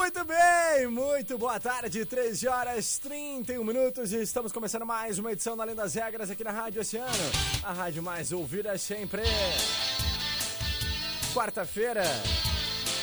Muito bem, muito boa tarde, 13 horas 31 minutos e estamos começando mais uma edição da Além das Regras aqui na Rádio Oceano, a rádio mais ouvida sempre. Quarta-feira,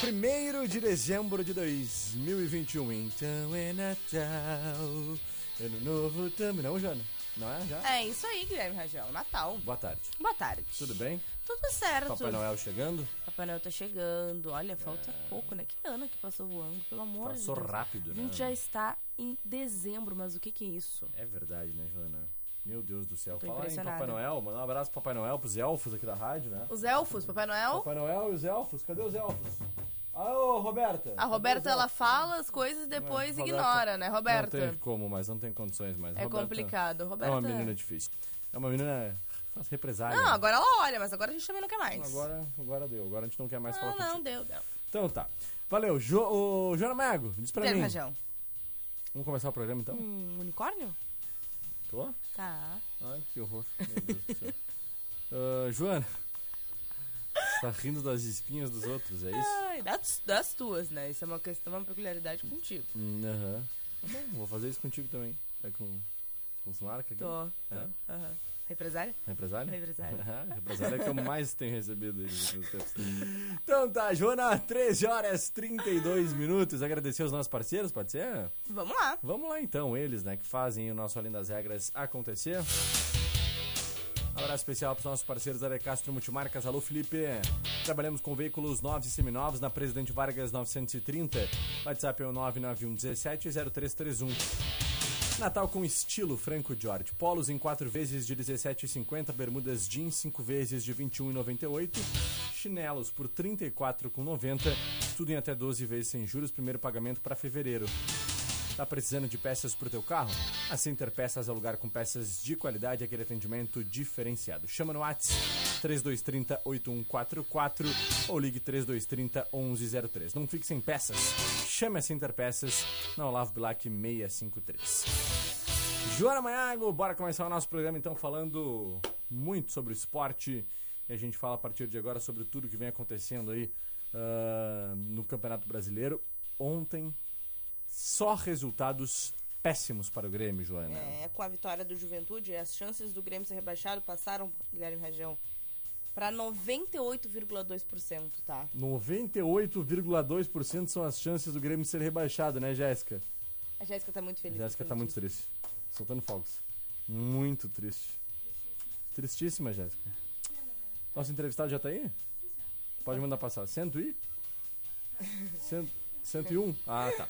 1 de dezembro de 2021, então é Natal, ano novo também, não, Jana? Não é? Já? É isso aí, Guilherme Rajão. Natal. Boa tarde. Boa tarde. Tudo bem? Tudo certo. Papai Noel chegando? Papai Noel tá chegando. Olha, falta pouco, né? Que ano que passou voando, pelo amor Passou de Deus. rápido, A né? gente já está em dezembro, mas o que que é isso? É verdade, né, Joana? Meu Deus do céu. Tô Fala em. Papai Noel, manda um abraço pro Papai Noel, pros elfos aqui da rádio, né? Os elfos, Papai Noel. Papai Noel e os elfos, cadê os elfos? Alô, Roberta! A Roberta, ela fala as coisas e depois ignora, né, Roberta? Não tem como, mas não tem condições mais. É Roberta complicado. É Roberta. uma menina difícil. É uma menina faz represália. Não, agora ela olha, mas agora a gente também não quer mais. Agora, agora deu. Agora a gente não quer mais falar Não, não, contigo. deu, deu. Então tá. Valeu. Jo, ô, Joana Mago, diz pra Guilherme mim. Rajão. Vamos começar o programa então? Um unicórnio? Tô? Tá. Ai, que horror. Meu Deus do céu. Ah, Joana. Tá rindo das espinhas dos outros, é isso? Ai, das, das tuas, né? Isso é uma questão, uma peculiaridade contigo. Hum, Aham. Tá bom, vou fazer isso contigo também. Tá com, com os marcas aqui? Tô. É? Aham. Represária? Represália? Represália. Ah, Represália é que eu mais tenho recebido nos tempos. Então tá, Joana, 13 horas 32 minutos. Agradecer os nossos parceiros, pode ser? Vamos lá. Vamos lá então, eles, né, que fazem o nosso Além das Regras acontecer. Abraço especial para os nossos parceiros da Castro Multimarcas. Alô, Felipe. Trabalhamos com veículos novos e seminovos na Presidente Vargas 930. WhatsApp é o 991 17 0331. Natal com estilo Franco George. Polos em 4 vezes de 17,50. Bermudas jeans 5 vezes de 21,98. Chinelos por 34,90. Tudo em até 12 vezes sem juros. Primeiro pagamento para fevereiro. Tá precisando de peças pro teu carro? A Center Peças é o lugar com peças de qualidade aquele atendimento diferenciado. Chama no WhatsApp 3230 8144 ou ligue 3230 1103. Não fique sem peças. Chame a Center Peças na Olavo Bilac 653. Joana Maiago, bora começar o nosso programa então falando muito sobre o esporte. E a gente fala a partir de agora sobre tudo que vem acontecendo aí ah, no Campeonato Brasileiro. Ontem, só resultados péssimos para o Grêmio, Joana. É, com a vitória do Juventude, as chances do Grêmio ser rebaixado passaram, Guilherme Rajão, para 98,2%, tá? 98,2% são as chances do Grêmio ser rebaixado, né, Jéssica? A Jéssica tá muito feliz. Jéssica com tá muito triste. Soltando fogos. Muito triste. Tristíssima, Jéssica. Nosso entrevistado já tá aí? Pode mandar passar. Cento e? Cento, 101? Ah, tá.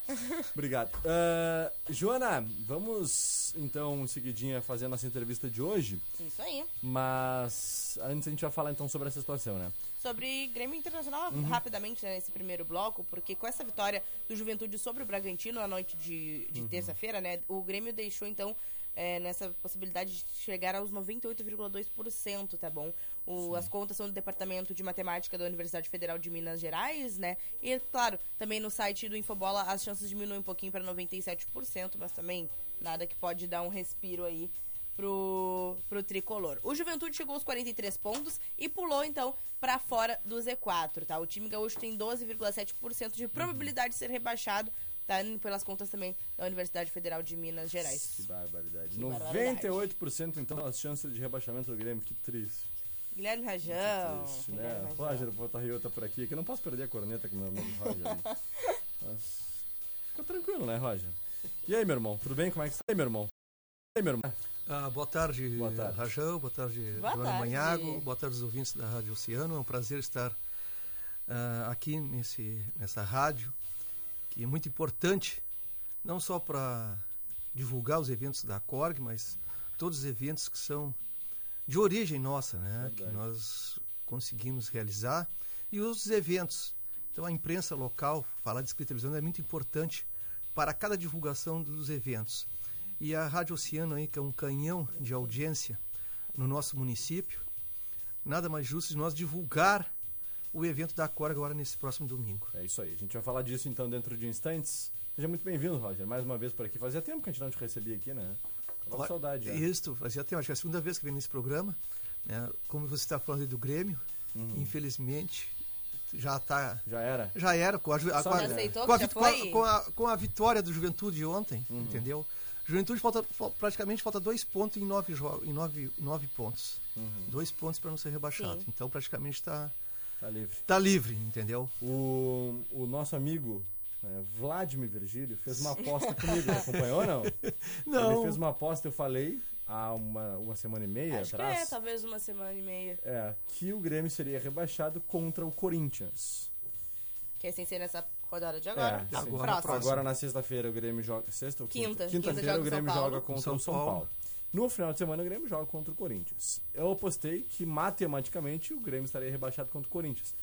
Obrigado. Ah, Joana, vamos então em seguidinha fazer a nossa entrevista de hoje. Isso aí. Mas antes a gente vai falar então sobre essa situação, né? Sobre Grêmio Internacional, Uhum. rapidamente né, nesse primeiro bloco, porque com essa vitória do Juventude sobre o Bragantino na noite de, de Uhum. terça-feira, né, o Grêmio deixou então é, nessa possibilidade de chegar aos 98,2%, tá bom? O, as contas são do Departamento de Matemática da Universidade Federal de Minas Gerais, né? E, claro, também no site do Infobola as chances diminuem um pouquinho para 97%, mas também nada que pode dar um respiro aí pro, pro tricolor. O Juventude chegou aos 43 pontos e pulou então pra fora do Z4, tá? O time gaúcho tem 12,7% de probabilidade de ser rebaixado, tá? Pelas contas também da Universidade Federal de Minas Que Gerais. barbaridade. Que barbaridade. 98% então as chances de rebaixamento do Grêmio, que triste. Guilherme Rajão. Triste, né? Roger Botarrio tá por aqui, que eu não posso perder a corneta com o meu amigo Roger. Mas fica tranquilo, né, Roger? E aí, meu irmão, tudo bem? Como é que você tá aí, meu irmão? E aí, meu irmão? Ah, boa tarde, Boa tarde. Rajão, boa tarde, Boa Joana tarde. Manhago, boa tarde aos ouvintes da Rádio Oceano. É um prazer estar ah, aqui nesse, nessa rádio, que é muito importante, não só para divulgar os eventos da Corg, mas todos os eventos que são de origem nossa, né? Que Verdade. nós conseguimos realizar. E os eventos. Então a imprensa local, falar de escrita e televisão é muito importante para cada divulgação dos eventos. E a Rádio Oceano aí, que é um canhão de audiência no nosso município, nada mais justo de nós divulgar o evento da Cor agora nesse próximo domingo. É isso aí, a gente vai falar disso então dentro de instantes. Seja muito bem-vindo, Roger, mais uma vez por aqui. Fazia tempo que a gente não te recebia aqui, né? Tava com saudade já. Isso, fazia tempo, acho que é a segunda vez que vem nesse programa. Né? Como você está falando aí do Grêmio, Uhum. infelizmente já está Já era. já era com a, a- com a- aceitou com a já com a- com a- vitória do Juventude ontem, Uhum. entendeu? Juventude falta fal- praticamente falta dois pontos em nove jogos, em nove, nove pontos, Uhum. dois pontos para não ser rebaixado. Sim. Então praticamente está Tá livre. tá livre, entendeu? O, o nosso amigo né, Vladimir Virgílio fez uma aposta comigo. Acompanhou ou não? Não. Ele fez uma aposta, eu falei há uma, uma semana e meia Acho que atrás. é, talvez uma semana e meia. É, que o Grêmio seria rebaixado contra o Corinthians. Que é sem ser nessa rodada de agora. É. Agora, Próximo. Agora na sexta-feira o Grêmio joga. Sexta ou quinta? Quinta. Quinta Quinta-feira joga o Grêmio joga contra São o São Paulo. Paulo. No final de semana o Grêmio joga contra o Corinthians. Eu apostei que matematicamente o Grêmio estaria rebaixado contra o Corinthians.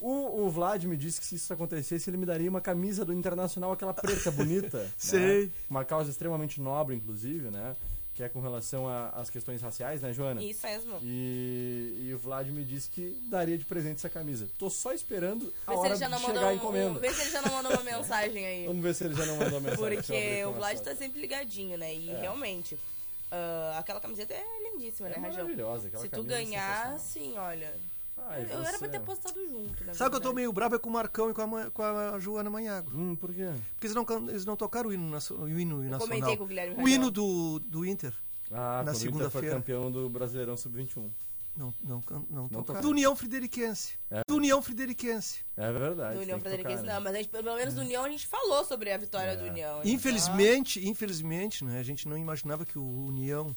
O, o Vlad me disse que se isso acontecesse, ele me daria uma camisa do Internacional, aquela preta bonita. né? Sei. Uma causa extremamente nobre, inclusive, né? Que é com relação às questões raciais, né, Joana? Isso mesmo. E, e o Vlad me disse que daria de presente essa camisa. Tô só esperando a Vê hora de chegar a um, encomenda. vê se ele já não mandou uma mensagem aí. Vamos ver se ele já não mandou mensagem. Eu abrir Porque o uma Vlad mensagem. tá sempre ligadinho, né? E É. realmente, ah, aquela camiseta é lindíssima, É né, Rajão? maravilhosa aquela Se tu é ganhar, sim, olha. Ai, eu era pra ter postado junto, né? Sabe que eu tô meio bravo é com o Marcão e com a, com a Joana Manhago. Hum, por quê? Porque eles não, eles não tocaram o hino, nacio- o hino Eu nacional. comentei com o Guilherme O hino do, do Inter. Ah, Na segunda-feira. campeão do Brasileirão Sub-21. Não, não, can- não, tocaram. Do União Frederiquense. É. Do União Frederiquense. É verdade. Do União Frederiquense, tocar, não, né? mas a gente, pelo menos do União a gente falou sobre a vitória É. do União. né? Infelizmente, infelizmente, né, a gente não imaginava que o União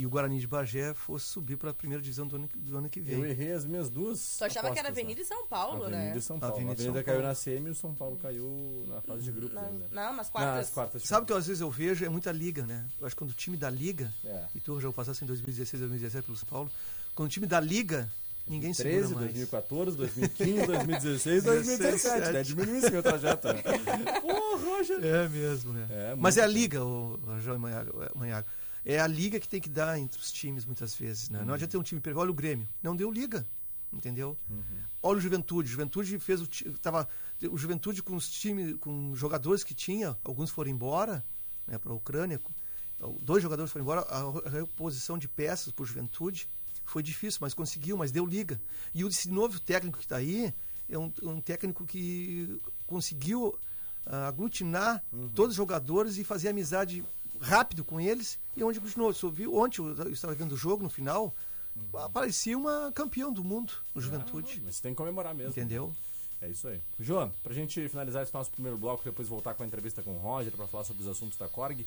e o Guarani de Bagé fosse subir para a primeira divisão do ano, do ano que Eu vem. errei as minhas duas. Tu achava que era Avenida né? e São Paulo, Avenida né? e São Paulo. Avenida a e São Avenida caiu Paulo. na semi e o São Paulo caiu na fase de grupos Não, ainda. não, nas quartas. as quartas. Sabe o que às vezes eu vejo? É muita liga, né? Eu acho que quando o time da liga, É. e tu já passasse em 2016, 2017 pelo São Paulo, quando o time da liga, ninguém 13, segura mais. 2014, 2015, 2016, 2017. Né? Diminui esse meu trajeto. né? Pô, Roger. É mesmo, né? É, Mas é a liga, o, João Manhago, é, a liga que tem que dar entre os times muitas vezes, né? Não adianta ter um time perfeito. Olha o Grêmio, não deu liga, entendeu? Uhum. Olha o Juventude, Juventude fez o tava o Juventude com os times, com jogadores que tinha, alguns foram embora, né, para a Ucrânia. Dois jogadores foram embora, a reposição de peças por Juventude foi difícil, mas conseguiu, mas deu liga. E o- esse novo técnico que está aí é um, um técnico que conseguiu ah, aglutinar todos os jogadores e fazer amizade rápido com eles e onde continuou. Você ouviu ontem, eu estava vendo o jogo no final, parecia uma campeão do mundo no Juventude. Ah, mas tem que comemorar mesmo. Entendeu? É isso aí. João, pra gente finalizar esse nosso primeiro bloco, depois voltar com a entrevista com o Roger pra falar sobre os assuntos da Korg.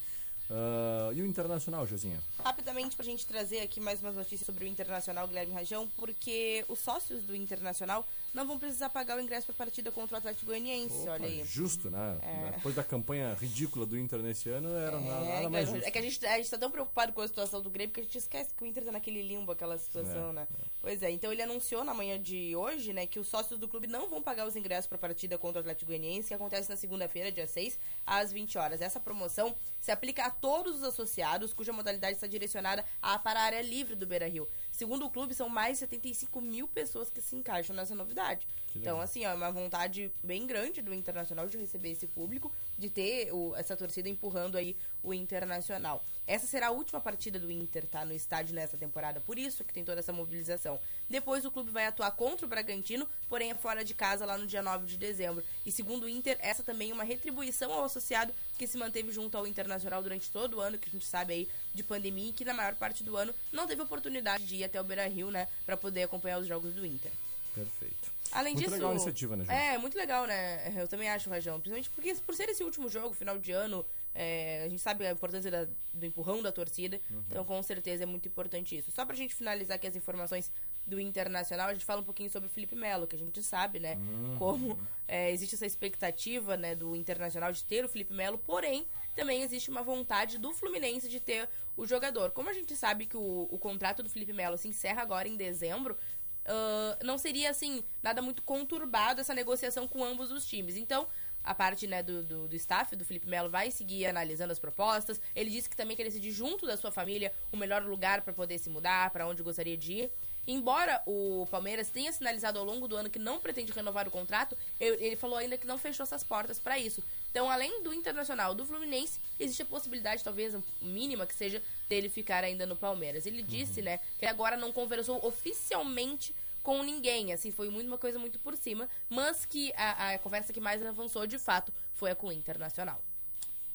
ah, e o Internacional, Josinha? Rapidamente pra gente trazer aqui mais umas notícias sobre o Internacional Guilherme Rajão, porque os sócios do Internacional não vão precisar pagar o ingresso pra partida contra o Atlético Goianiense, Opa, olha aí. Justo, né? É. Depois da campanha ridícula do Inter nesse ano, era nada, É, nada mais justo. é que a gente, a gente tá tão preocupado com a situação do Grêmio que a gente esquece que o Inter tá naquele limbo, aquela situação, É, né? Pois é, então ele anunciou na manhã de hoje, né, que os sócios do clube não vão pagar os ingressos pra partida contra o Atlético Goianiense, que acontece na segunda-feira, dia 6, às 20 horas. Essa promoção se aplica a todos os associados, cuja modalidade está direcionada a, para a área livre do Beira-Rio. Segundo o clube, são mais de 75 mil pessoas que se encaixam nessa novidade. Então, assim, ó, é uma vontade bem grande do Internacional de receber esse público, de ter o, essa torcida empurrando aí o Internacional. Essa será a última partida do Inter, tá? No estádio nessa temporada. Por isso que tem toda essa mobilização. Depois o clube vai atuar contra o Bragantino, porém é fora de casa lá no dia 9 de dezembro. E segundo o Inter, essa também é uma retribuição ao associado que se manteve junto ao Internacional durante todo o ano, que a gente sabe aí de pandemia, e que na maior parte do ano não teve oportunidade de ir até o Beira Rio, né? Pra poder acompanhar os jogos do Inter. Perfeito. Além muito disso. legal a iniciativa, né, João? É, muito legal, né? Eu também acho, Rajão. Principalmente porque, por ser esse último jogo, final de ano, é, a gente sabe a importância da- do empurrão da torcida. Uhum. Então, com certeza, é muito importante isso. Só pra gente finalizar aqui as informações do Internacional, a gente fala um pouquinho sobre o Felipe Melo, que a gente sabe, né? Uhum. Como é, existe essa expectativa, né, do Internacional de ter o Felipe Melo, porém, também existe uma vontade do Fluminense de ter o jogador. Como a gente sabe que o, o contrato do Felipe Melo se encerra agora em dezembro, ah, não seria assim nada muito conturbado essa negociação com ambos os times. Então, a parte né, do, do, do staff do Felipe Melo vai seguir analisando as propostas. Ele disse que também quer decidir junto da sua família o melhor lugar para poder se mudar, para onde gostaria de ir. Embora o Palmeiras tenha sinalizado ao longo do ano que não pretende renovar o contrato, ele falou ainda que não fechou essas portas para isso. Então, além do Internacional, do Fluminense, existe a possibilidade, talvez mínima que seja, dele ficar ainda no Palmeiras. Ele disse, né, que agora não conversou oficialmente com ninguém, assim, foi muito uma coisa muito por cima, mas que a, a conversa que mais avançou, de fato, foi a com o Internacional.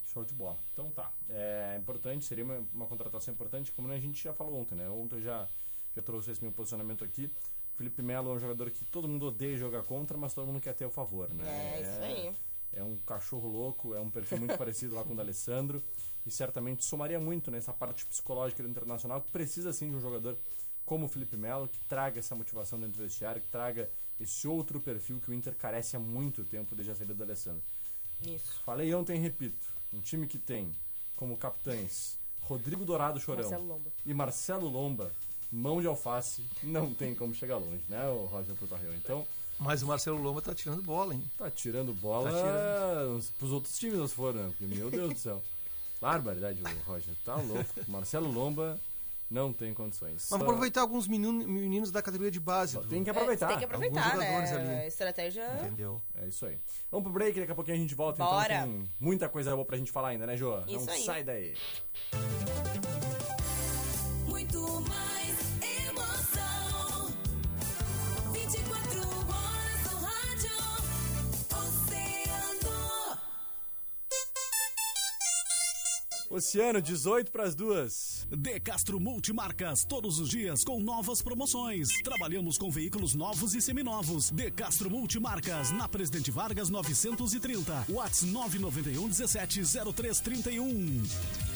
Show de bola. Então tá. É importante, seria uma, uma contratação importante, como a gente já falou ontem, né? Ontem eu já, já trouxe esse meu posicionamento aqui. Felipe Melo é um jogador que todo mundo odeia jogar contra, mas todo mundo quer ter o favor, né? É, isso aí. É um cachorro louco, é um perfil muito parecido lá com o da Alessandro e certamente somaria muito nessa parte psicológica do Internacional, que precisa sim de um jogador como o Felipe Melo, que traga essa motivação dentro do vestiário, que traga esse outro perfil que o Inter carece há muito tempo desde a saída do Alessandro. Isso. Falei ontem e repito, um time que tem como capitães Rodrigo Dourado Chorão Marcelo e Marcelo Lomba, mão de alface, não tem como chegar longe, né, o Roger Putarreu? Então, Mas o Marcelo Lomba tá tirando bola, hein? Tá tirando bola Tá tirando. pros outros times nós foram, né? Porque, meu Deus do céu. Barbaridade, o Roger. Tá louco. Marcelo Lomba não tem condições. Vamos aproveitar alguns menino- meninos da categoria de base. do- Tem que aproveitar. É, tem que aproveitar, Alguns jogadores né? ali. Estratégia. Entendeu? É isso aí. Vamos pro break, daqui a pouquinho a gente volta. Bora. Então tem muita coisa boa pra gente falar ainda, né, Jô? Isso não aí. sai daí. Muito mais Oceano, 18 pras duas. De Castro Multimarcas, todos os dias com novas promoções. Trabalhamos com veículos novos e seminovos. De Castro Multimarcas, na Presidente Vargas 930. Whats 991 17 0331.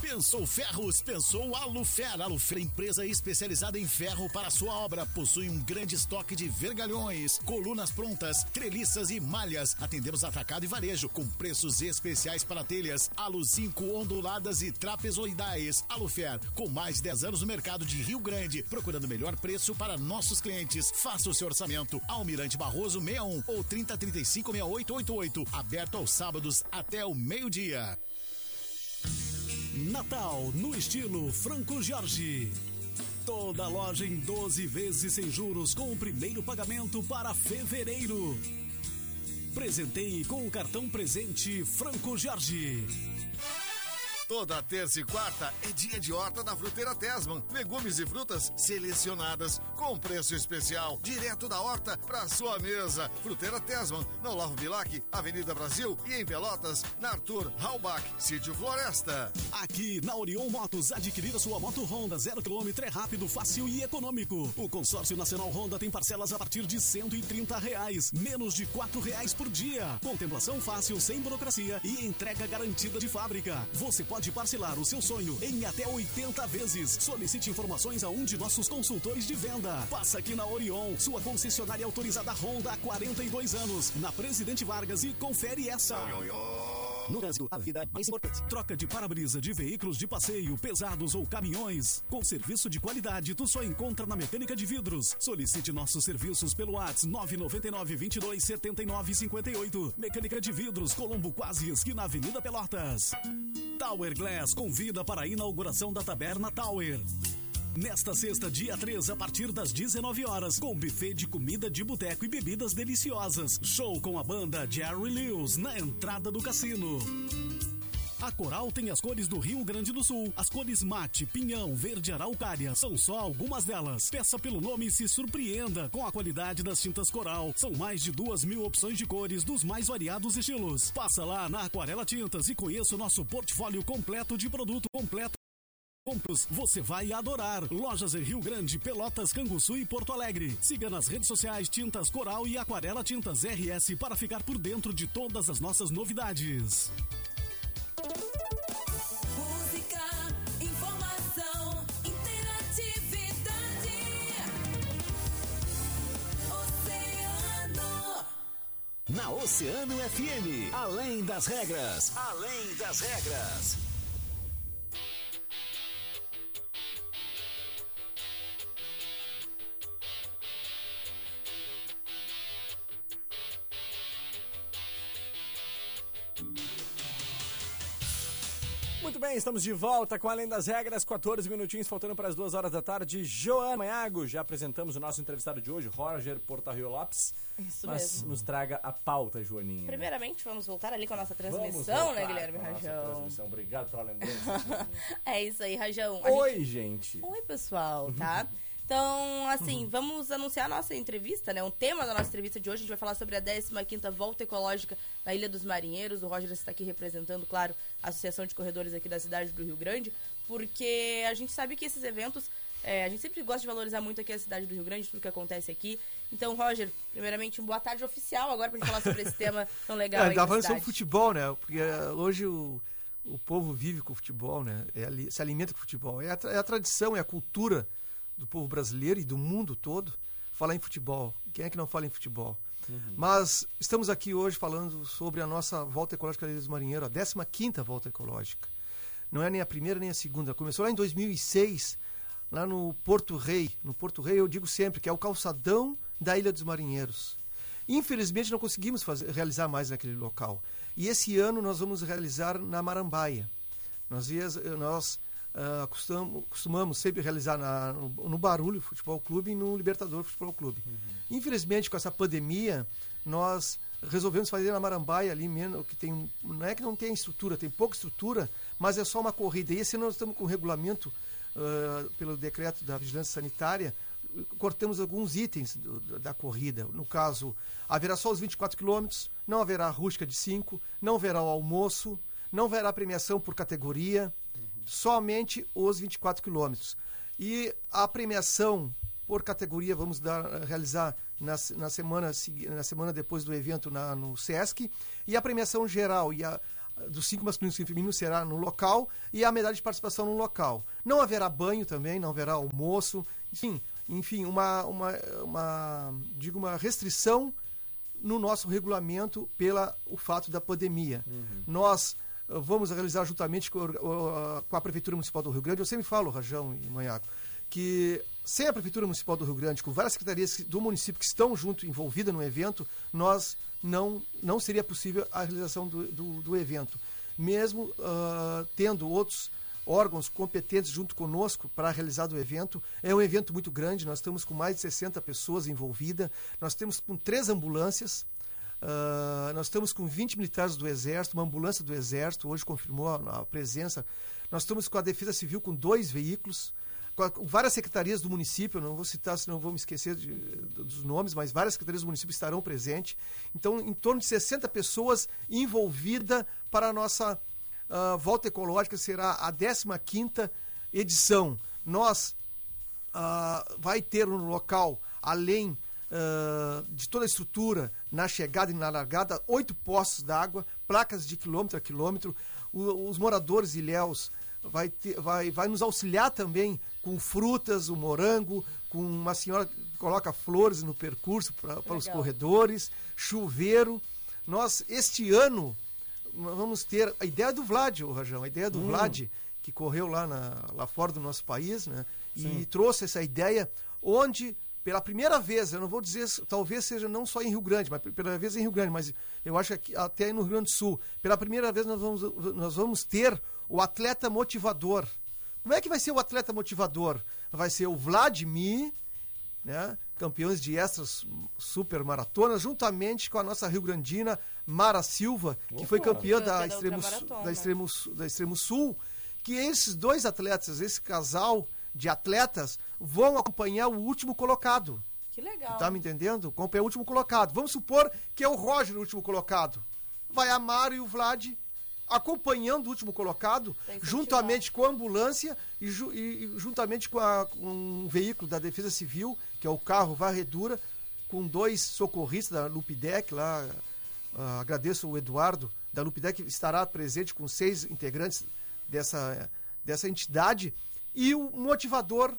Pensou Ferros, pensou Alufer. Alufer, empresa especializada em ferro para sua obra. Possui um grande estoque de vergalhões, colunas prontas, treliças e malhas. Atendemos atacado e varejo, com preços especiais para telhas, alu 5 onduladas e trapezoidais. Alufer, com mais de 10 anos no mercado de Rio Grande, procurando o melhor preço para nossos clientes. Faça o seu orçamento. Almirante Barroso 61 ou 3035 6888. Aberto aos sábados até o meio-dia. Natal no estilo Franco Jorge. Toda loja em 12 vezes sem juros com o primeiro pagamento para fevereiro. Presenteie com o cartão presente Franco Jorge. Toda terça e quarta é dia de horta da Fruteira Tesman. Legumes e frutas selecionadas com preço especial, direto da horta para sua mesa. Fruteira Tesman, na Olavo Bilac, Avenida Brasil e em Pelotas, na Arthur Halbach, Sítio Floresta. Aqui na Orion Motos, adquirir a sua moto Honda zero quilômetro é rápido, fácil e econômico. O consórcio nacional Honda tem parcelas a partir de 130 reais, menos de quatro reais por dia. Contemplação fácil, sem burocracia e entrega garantida de fábrica. Você pode parcelar o seu sonho em até 80 vezes. Solicite informações a um de nossos consultores de venda. Passa aqui na Orion, sua concessionária autorizada Honda há 42 anos, na Presidente Vargas e confere essa. No Brasil, a vida é mais importante. Troca de para-brisa de veículos de passeio, pesados ou caminhões. Com serviço de qualidade, tu só encontra na Mecânica de Vidros. Solicite nossos serviços pelo WhatsApp 999 22 79 58. Mecânica de Vidros, Colombo Quase, esquina Avenida Pelotas. Tower Glass convida para a inauguração da Taberna Tower. Nesta sexta, dia 3, a partir das 19 horas, com buffet de comida de boteco e bebidas deliciosas. Show com a banda Jerry Lewis na entrada do cassino. A Coral tem as cores do Rio Grande do Sul. As cores mate, pinhão, verde araucária. São só algumas delas. Peça pelo nome e se surpreenda com a qualidade das tintas Coral. São mais de duas mil opções de cores dos mais variados estilos. Passa lá na Aquarela Tintas e conheça o nosso portfólio completo de produto completo. Compros, você vai adorar. Lojas em Rio Grande, Pelotas, Canguçu e Porto Alegre. Siga nas redes sociais Tintas Coral e Aquarela Tintas RS para ficar por dentro de todas as nossas novidades. Música, informação, interatividade. Oceano. Na Oceano FM, além das regras. Além das regras. Bem, estamos de volta com Além das Regras, 14 minutinhos faltando para as duas horas da tarde. Joana Manhago, já apresentamos o nosso entrevistado de hoje, Roger Portarrio Lopes. Isso Mas mesmo. nos traga a pauta, Joaninha. Primeiramente, vamos voltar ali com a nossa transmissão, né, Guilherme com a nossa Rajão? transmissão. Obrigado pela lembrança. É isso aí, Rajão. A gente- Oi, gente. Oi, pessoal, tá? Então, assim, vamos anunciar a nossa entrevista, né? O tema da nossa entrevista de hoje, a gente vai falar sobre a 15ª Volta Ecológica na Ilha dos Marinheiros. O Roger está aqui representando, claro, a Associação de Corredores aqui da cidade do Rio Grande, porque a gente sabe que esses eventos, é, a gente sempre gosta de valorizar muito aqui a cidade do Rio Grande, tudo que acontece aqui. Então, Roger, primeiramente, um boa tarde oficial agora pra gente falar sobre esse tema tão legal É, aí tava da falando sobre futebol, né? Porque eh, hoje o, o povo vive com o futebol, né? É se alimenta com o futebol. É a, é a tradição, é a cultura do povo brasileiro e do mundo todo falar em futebol. Quem é que não fala em futebol? Mas estamos aqui hoje falando sobre a nossa volta ecológica da Ilha dos Marinheiros, a 15ª volta ecológica. Não é nem a primeira nem a segunda. Começou lá em 2006, lá no Porto Rei. No Porto Rei eu digo sempre que é o calçadão da Ilha dos Marinheiros. Infelizmente não conseguimos fazer- realizar mais naquele local. E esse ano nós vamos realizar na Marambaia. Nós, ias- nós ah, costum- costumamos sempre realizar na- no, no Barulho Futebol Clube e no Libertador Futebol Clube. Infelizmente, com essa pandemia, nós resolvemos fazer na Marambaia ali mesmo, que tem, não é que não tem estrutura, tem pouca estrutura, mas é só uma corrida. E esse ano nós estamos com o regulamento, ah, pelo decreto da Vigilância Sanitária, cortamos alguns itens do- da- da corrida. No caso, haverá só os 24 quilômetros, não haverá rústica de 5, não haverá o almoço, não haverá premiação por categoria, somente os 24 quilômetros. E a premiação por categoria vamos dar, realizar na, na, semana, na semana depois do evento na, no SESC. E a premiação geral e a, dos cinco masculinos e femininos será no local e a medalha de participação no local. Não haverá banho também, não haverá almoço, enfim, enfim uma, uma, uma, digo, uma restrição no nosso regulamento pela o fato da pandemia. Nós eh, vamos realizar juntamente com, com a Prefeitura Municipal do Rio Grande, eu sempre falo, Rajão e Manhaco, que sem a Prefeitura Municipal do Rio Grande, com várias secretarias do município que estão junto, envolvidas no evento, nós não, não seria possível a realização do, do, do evento. Mesmo ah, tendo outros órgãos competentes junto conosco para realizar o evento. É um evento muito grande, nós estamos com mais de 60 pessoas envolvidas, nós temos com três ambulâncias, ah, nós estamos com 20 militares do Exército, uma ambulância do Exército, hoje confirmou a, a presença. Nós estamos com a Defesa Civil com dois veículos, com, a- com várias secretarias do município, não vou citar, senão vou me esquecer de- dos nomes, mas várias secretarias do município estarão presentes. Então, em torno de 60 pessoas envolvidas para a nossa ah, volta ecológica, será a 15ª edição. Nós ah, vai ter no local, além de toda a estrutura, na chegada e na largada, oito postos d'água, placas de quilômetro a quilômetro. O- os moradores ilhéus vai, ter- vai, vai nos auxiliar também com frutas, o morango, com uma senhora que coloca flores no percurso para os corredores, chuveiro. Nós, este ano, vamos ter a ideia do Vlad, o Rajão, a ideia do Vlad, que correu lá, na, lá fora do nosso país, né? E trouxe essa ideia onde, pela primeira vez, eu não vou dizer, talvez seja não só em Rio Grande, mas pela vez em Rio Grande, mas eu acho que aqui, até no Rio Grande do Sul, pela primeira vez nós vamos, nós vamos ter o atleta motivador. Como é que vai ser o atleta motivador? Vai ser o Vladimir, né? campeões de extras super maratonas, juntamente com a nossa Rio Grandina Mara Silva, que foi campeã da Extremo, da, Extremo, da Extremo Sul, que esses dois atletas, esse casal de atletas, vão acompanhar o último colocado. Que legal. Tá me entendendo? Acompanhar o último colocado. Vamos supor que é o Roger o último colocado. Vai a Mara e o Vlad acompanhando o último colocado, incentivar. juntamente com a ambulância e, ju- e- juntamente com, a- com um veículo da Defesa Civil, que é o carro Varredura, com dois socorristas da Lupidec lá. ah, agradeço o Eduardo da Lupidec, estará presente com seis integrantes dessa, dessa entidade. E o motivador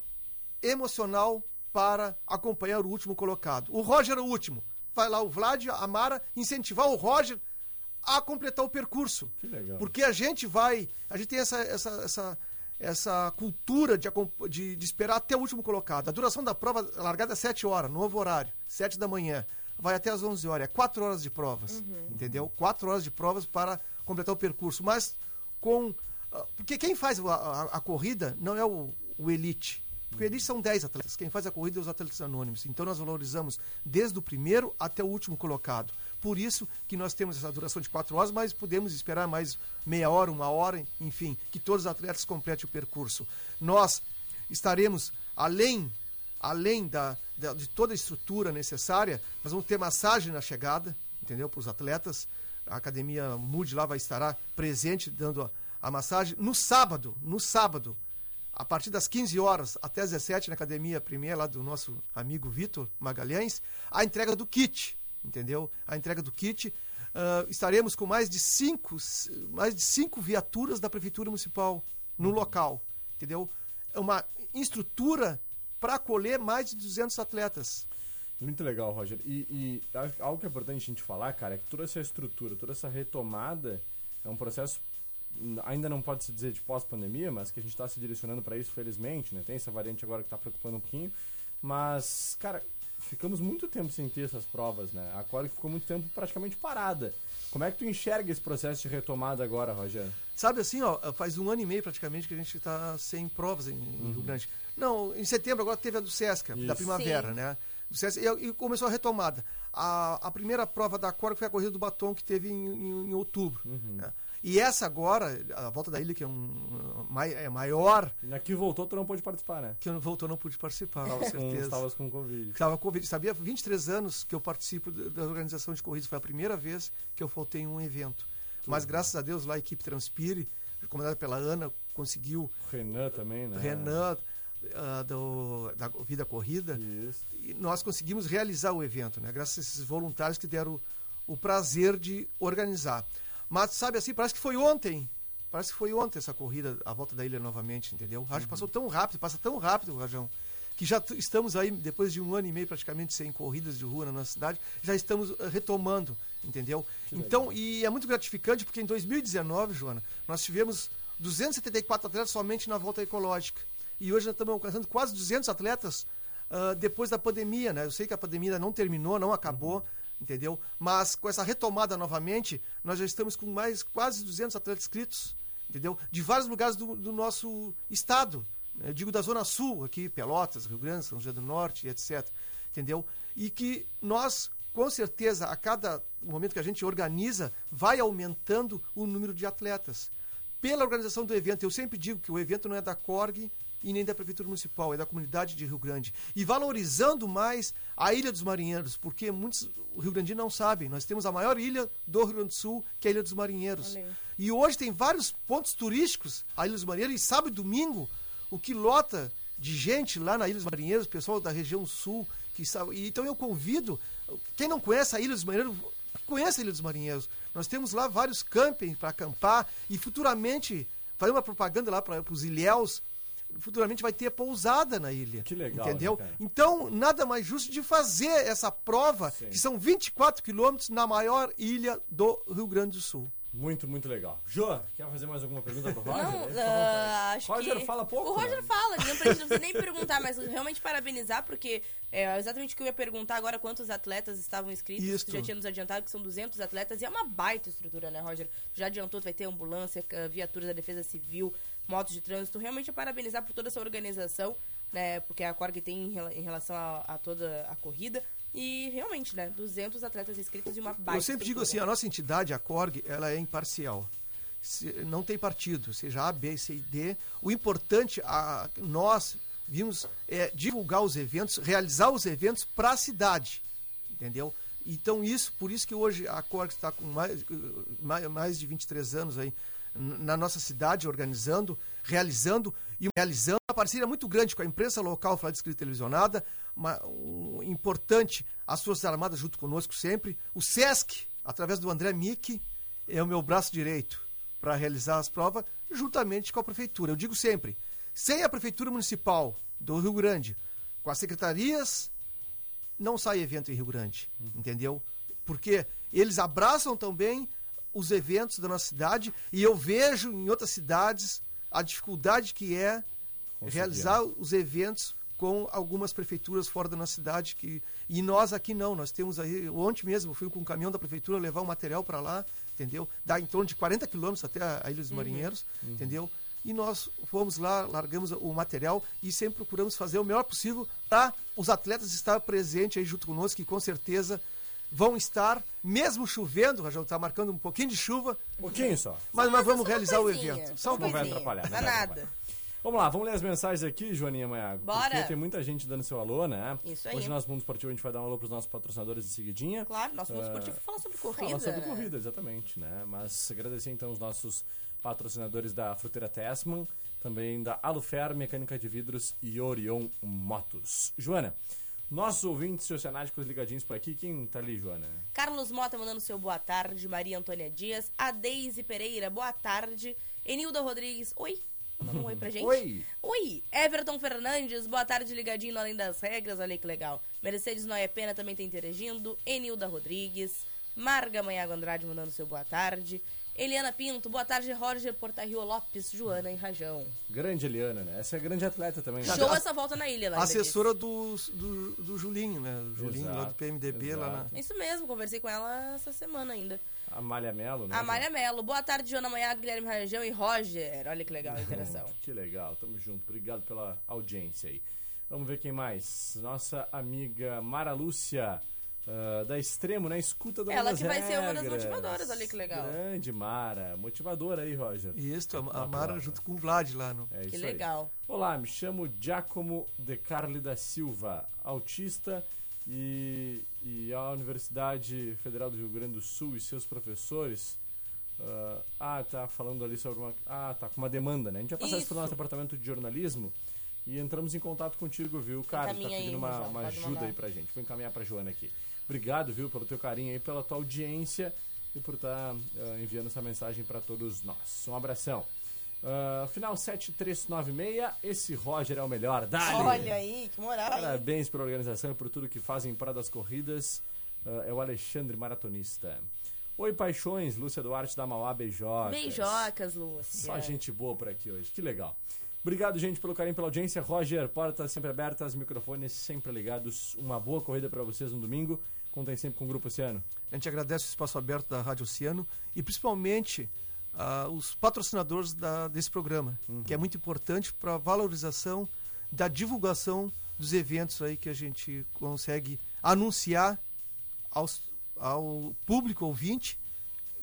emocional para acompanhar o último colocado. O Roger é o último. Vai lá o Vlad, a Mara, incentivar o Roger a completar o percurso. Que legal. Porque a gente vai. A gente tem essa, essa, essa, essa cultura de, de, de esperar até o último colocado. A duração da prova, a largada é 7 horas, novo horário, 7 da manhã. Vai até às 11 horas. É 4 horas de provas. Entendeu? 4 horas de provas para completar o percurso. Mas com. Porque quem faz a, a- a corrida não é o, o elite. Porque elite são 10 atletas. Quem faz a corrida é os atletas anônimos. Então nós valorizamos desde o primeiro até o último colocado. Por isso que nós temos essa duração de 4 horas, mas podemos esperar mais meia hora, uma hora, enfim, que todos os atletas completem o percurso. Nós estaremos além além da, da- de toda a estrutura necessária, nós vamos ter massagem na chegada, entendeu? Para os atletas. A academia Mood lá vai estar presente dando a, a massagem. No sábado, no sábado, a partir das 15 horas até as 17 na academia primeira lá do nosso amigo Vitor Magalhães, a entrega do kit, entendeu? A entrega do kit. Ah, estaremos com mais de cinco, mais de cinco viaturas da prefeitura municipal no local, entendeu? É uma estrutura para acolher mais de 200 atletas. Muito legal, Roger. E, e algo que é importante a gente falar, cara, é que toda essa estrutura, toda essa retomada é um processo, ainda não pode se dizer de pós-pandemia, mas que a gente está se direcionando para isso, felizmente, né? Tem essa variante agora que está preocupando um pouquinho. Mas, cara, ficamos muito tempo sem ter essas provas, né? A Cork ficou muito tempo praticamente parada. Como é que tu enxerga esse processo de retomada agora, Roger? Sabe assim, ó, faz um ano e meio praticamente que a gente está sem provas em, em Rio Grande. Não, em setembro agora teve a do Sesca, da Isso. primavera, Sim. né? Do Sesca, e, e começou a retomada. A, a primeira prova da Cora foi a corrida do batom que teve em, em- em outubro. né? E essa agora, a volta da ilha, que é, um, é maior, E aqui voltou, tu não pôde participar, né? que eu voltou, não pude participar, com certeza. estavas com Covid. Estava com Covid. Sabia? 23 anos que eu participo da organização de corridas. Foi a primeira vez que eu faltei em um evento. Mas graças a Deus lá a equipe Transpire, comandada pela Ana, conseguiu. Renan também, né? Renan, ah, do, da Vida Corrida. Isso. E nós conseguimos realizar o evento, né? Graças a esses voluntários que deram o, o prazer de organizar. Mas, sabe assim, parece que foi ontem. Parece que foi ontem essa corrida, a volta da ilha novamente, entendeu? Acho que passou tão rápido, passa tão rápido, Rajão, que já estamos aí, depois de um ano e meio praticamente sem corridas de rua na nossa cidade, já estamos eh, retomando, entendeu? então, e é muito gratificante porque em 2019, Joana, nós tivemos 274 atletas somente na volta ecológica. E hoje nós estamos alcançando quase 200 atletas ah, depois da pandemia, né? Eu sei que a pandemia não terminou, não acabou, entendeu? Mas com essa retomada novamente, nós já estamos com mais quase 200 atletas inscritos, entendeu? De vários lugares do, do nosso estado. né? Eu digo da Zona Sul, aqui, Pelotas, Rio Grande, São José do Norte, etc. Entendeu? E que nós, com certeza, a cada momento que a gente organiza, vai aumentando o número de atletas. Pela organização do evento, eu sempre digo que o evento não é da CORG e nem da Prefeitura Municipal, é da comunidade de Rio Grande. E valorizando mais a Ilha dos Marinheiros, porque muitos o Rio Grande não sabem, nós temos a maior ilha do Rio Grande do Sul, que é a Ilha dos Marinheiros. Aí. E hoje tem vários pontos turísticos, a Ilha dos Marinheiros, e sábado e domingo, o que lota de gente lá na Ilha dos Marinheiros, pessoal da região sul, que sabe, então eu convido, quem não conhece a Ilha dos Marinheiros, conheça a Ilha dos Marinheiros. Nós temos lá vários campings para acampar e futuramente, fazer uma propaganda lá para os ilhéus, futuramente vai ter pousada na ilha. Que legal, Entendeu? né, cara? Então, nada mais justo de fazer essa prova, Sim. que são 24 quilômetros na maior ilha do Rio Grande do Sul. Muito, muito legal. Jô, quer fazer mais alguma pergunta pro Roger? Não, vontade. acho Roger que... fala pouco. O Roger né? fala, não precisa, não precisa nem perguntar, mas realmente parabenizar, porque é exatamente o que eu ia perguntar agora, quantos atletas estavam inscritos, Isso. tu já tinha nos adiantado que são 200 atletas, e é uma baita estrutura, né, Roger? Já adiantou, tu vai ter ambulância, viaturas da Defesa Civil, motos de trânsito, realmente é parabenizar por toda essa organização, né, porque a Corg tem em rela- em relação a, a toda a corrida, e realmente, né, 200 atletas inscritos e uma baita Eu sempre digo assim, a nossa entidade, a Corg, ela é imparcial. Se- não tem partido, seja A, B, C e D. O importante, a, nós vimos é divulgar os eventos, realizar os eventos para a cidade, entendeu? Então isso, por isso que hoje a Corg está com mais, mais, mais de 23 anos aí na nossa cidade, organizando, realizando e realizando uma parceria muito grande com a imprensa local, falar de escrita televisionada, uma, um, importante as Forças Armadas junto conosco sempre, o SESC, através do André Mick, é o meu braço direito para realizar as provas, juntamente com a prefeitura. Eu digo sempre, sem a prefeitura municipal do Rio Grande, com as secretarias, não sai evento em Rio Grande, entendeu? Porque eles abraçam também os eventos da nossa cidade e eu vejo em outras cidades a dificuldade que é Conseguir, realizar os eventos com algumas prefeituras fora da nossa cidade que e nós aqui não, nós temos aí ontem mesmo eu fui com um caminhão da prefeitura levar o material para lá, entendeu? Dá em torno de 40 quilômetros até a Ilha dos Marinheiros, entendeu? E nós fomos lá, largamos o material e sempre procuramos fazer o melhor possível para os atletas estar presentes aí junto conosco, que com certeza vão estar, mesmo chovendo, já está marcando um pouquinho de chuva, Um pouquinho só. mas nós vamos realizar o evento. só um Não vai atrapalhar, não vai nada. atrapalhar. Vamos lá, vamos ler as mensagens aqui, Joaninha Maiago. Bora. Porque tem muita gente dando seu alô, né? Isso aí. Hoje no nosso Mundo Esportivo a gente vai dar um alô pros nossos patrocinadores de seguidinha. Claro, nosso mundo esportivo fala sobre corrida. Fala sobre né? corrida, exatamente, né? Mas agradecer então os nossos patrocinadores da Fruteira Tessman, também da Alufer, Mecânica de Vidros e Orion Motos. Joana, nossos ouvintes oceanáticos ligadinhos por aqui, quem tá ali, Joana? Carlos Mota mandando seu boa tarde. Maria Antônia Dias. A Deise Pereira, boa tarde. Enilda Rodrigues, oi. Manda um oi pra gente. Oi. Oi. Everton Fernandes, boa tarde, ligadinho no Além das Regras. Olha aí que legal. Mercedes Noia Pena também tá interagindo. Enilda Rodrigues. Marga Manhago Andrade mandando seu boa tarde. Eliana Pinto, boa tarde, Roger Portarrio Lopes, Joana em Rajão. Grande Eliana, né? Essa é grande atleta também. Show essa volta na ilha, lá. assessora do, do, do Julinho, né? O Julinho lá do Exato, PMDB lá na. exato. Isso mesmo, conversei com ela essa semana ainda. A Malha Melo, né? A Maria Melo, boa tarde, Joana Manhago, Guilherme Rajão e Roger. Olha que legal a interação. Que legal, tamo junto. Obrigado pela audiência aí. Vamos ver quem mais. Nossa amiga Mara Lúcia, ah, da Extremo, né? Escuta da Ela que vai ser uma das motivadoras, olha que legal. Grande Mara, motivadora aí, Roger. Isso, a, a Mara junto com o Vlad lá no. É Que isso aí. legal. Olá, me chamo Giacomo De Carli da Silva, autista e, e a Universidade Federal do Rio Grande do Sul e seus professores. ah, ah, tá falando ali sobre uma. Ah, tá com uma demanda, né? A gente vai passar isso Isso. nosso departamento de jornalismo e entramos em contato contigo, viu, cara? Tá Encaminha aí, pedindo uma, João, uma ajuda mandar. aí pra gente. Vou encaminhar pra Joana aqui. Obrigado, viu, pelo teu carinho aí, pela tua audiência e por estar enviando essa mensagem pra todos nós. Um abração. Ah, final 7396, esse Roger é o melhor. Dale! Olha aí, que moral? Parabéns pela organização e por tudo que fazem para das corridas. Ah, é o Alexandre Maratonista. Oi, paixões, Lúcia Duarte da Mauá, beijocas. Beijocas, Lúcia. Só gente boa por aqui hoje, que legal. Obrigado, gente, pelo carinho, pela audiência. Roger, portas sempre abertas, microfones sempre ligados. Uma boa corrida para vocês no domingo. Contem sempre com o Grupo Oceano. A gente agradece o espaço aberto da Rádio Oceano e principalmente ah, os patrocinadores da- desse programa, que é muito importante para a valorização da divulgação dos eventos aí que a gente consegue anunciar aos, ao público ouvinte.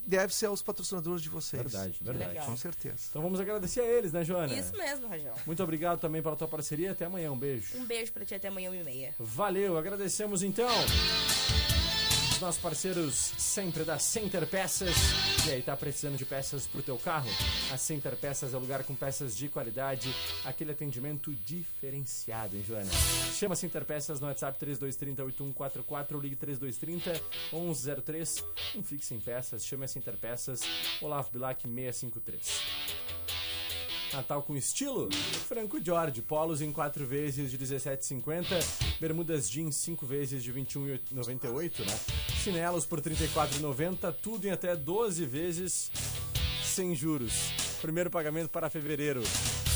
Deve ser aos patrocinadores de vocês. Verdade, verdade. legal. Com certeza. Então vamos agradecer a eles, né, Joana? Isso mesmo, Rajão. Muito obrigado também pela tua parceria. Até amanhã. Um beijo. Um beijo pra ti até amanhã, uma e meia. Valeu, agradecemos então os nossos parceiros sempre da Center Peças. E aí, tá precisando de peças pro teu carro? A Center Peças é o lugar com peças de qualidade, aquele atendimento diferenciado, hein, Joana? Chama Center Peças no WhatsApp 3230-8144, ligue 3230-1103. Um fixe em peças, chame a Center Peças, Olavo Bilac 653. Natal com estilo? Franco Jorge, polos em 4 vezes de 17,50, bermudas jeans 5 vezes de 21,98, né? Chinelos por R$ 34,90, tudo em até 12 vezes sem juros. Primeiro pagamento para fevereiro.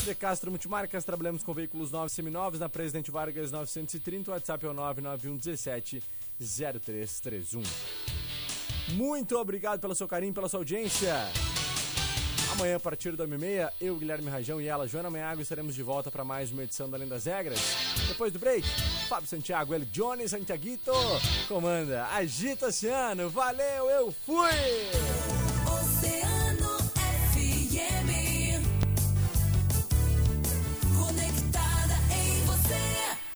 De Castro Multimarcas, trabalhamos com veículos novos e seminovos na Presidente Vargas 930, o WhatsApp é o 99117 0331. Muito obrigado pelo seu carinho, pela sua audiência. Amanhã, a partir da 1h30, eu, Guilherme Rajão e ela, Joana Meago, estaremos de volta para mais uma edição da Além das Regras. Depois do break, Fábio Santiago, ele Johnny Santiaguito, comanda Agita Oceano. Valeu, eu fui!